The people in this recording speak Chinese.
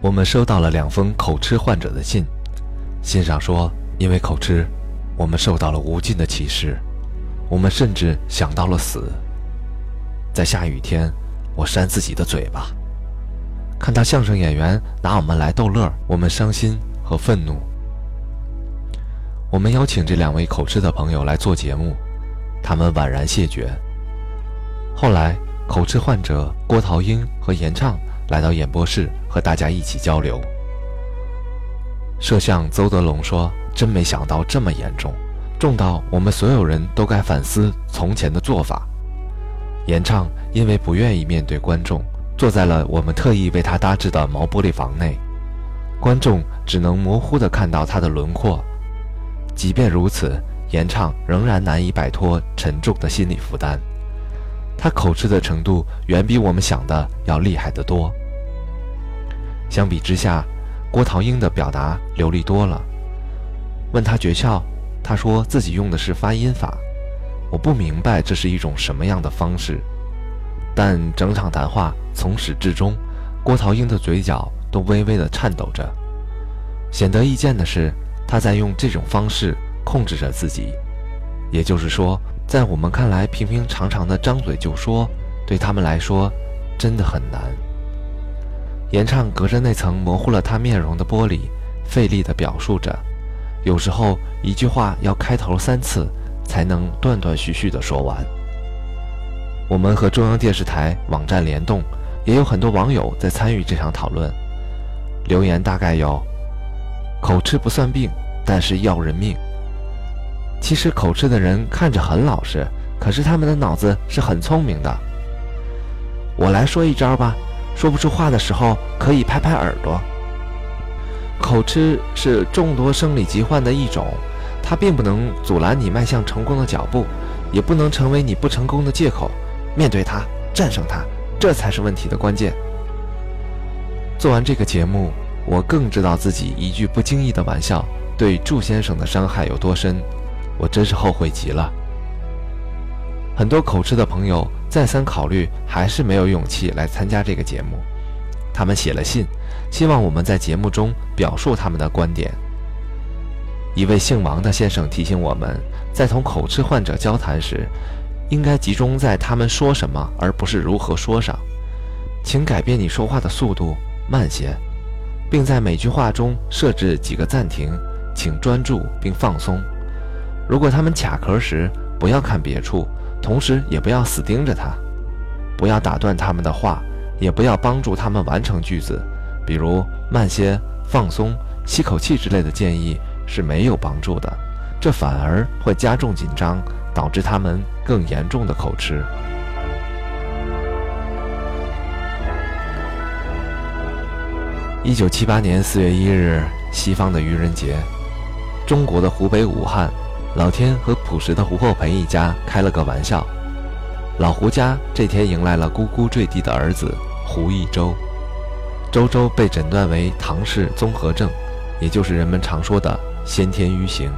我们收到了两封口吃患者的信，信上说，因为口吃，我们受到了无尽的歧视，我们甚至想到了死。在下雨天，我扇自己的嘴巴。看到相声演员拿我们来逗乐，我们伤心和愤怒。我们邀请这两位口吃的朋友来做节目，他们婉然谢绝。后来，口吃患者郭桃英和严畅来到演播室和大家一起交流。摄像邹德龙说：“真没想到这么严重，重到我们所有人都该反思从前的做法。”严畅因为不愿意面对观众，坐在了我们特意为他搭制的毛玻璃房内，观众只能模糊地看到他的轮廓。即便如此，严畅仍然难以摆脱沉重的心理负担。他口吃的程度远比我们想的要厉害得多。相比之下，郭桃英的表达流利多了。问他诀窍，他说自己用的是发音法。我不明白这是一种什么样的方式，但整场谈话从始至终，郭桃英的嘴角都微微的颤抖着。显得易见的是。他在用这种方式控制着自己，也就是说，在我们看来平平常常的张嘴就说，对他们来说真的很难。严畅隔着那层模糊了他面容的玻璃，费力地表述着，有时候一句话要开头三次才能断断续续地说完。我们和中央电视台网站联动，也有很多网友在参与这场讨论，留言大概有。口吃不算病，但是要人命。其实口吃的人看着很老实，可是他们的脑子是很聪明的。我来说一招吧，说不出话的时候可以拍拍耳朵。口吃是众多生理疾患的一种，它并不能阻拦你迈向成功的脚步，也不能成为你不成功的借口。面对它，战胜它，这才是问题的关键。做完这个节目。我更知道自己一句不经意的玩笑对祝先生的伤害有多深，我真是后悔极了。很多口吃的朋友再三考虑，还是没有勇气来参加这个节目。他们写了信，希望我们在节目中表述他们的观点。一位姓王的先生提醒我们，在同口吃患者交谈时，应该集中在他们说什么，而不是如何说上。请改变你说话的速度，慢些。并在每句话中设置几个暂停，请专注并放松。如果他们卡壳时，不要看别处，同时也不要死盯着他，不要打断他们的话，也不要帮助他们完成句子，比如慢些、放松、吸口气之类的建议是没有帮助的，这反而会加重紧张，导致他们更严重的口吃。一九七八年四月一日，西方的愚人节，中国的湖北武汉，老天和朴实的胡厚培一家开了个玩笑。老胡家这天迎来了咕咕坠地的儿子胡一周。周周被诊断为唐氏综合症，也就是人们常说的先天愚型。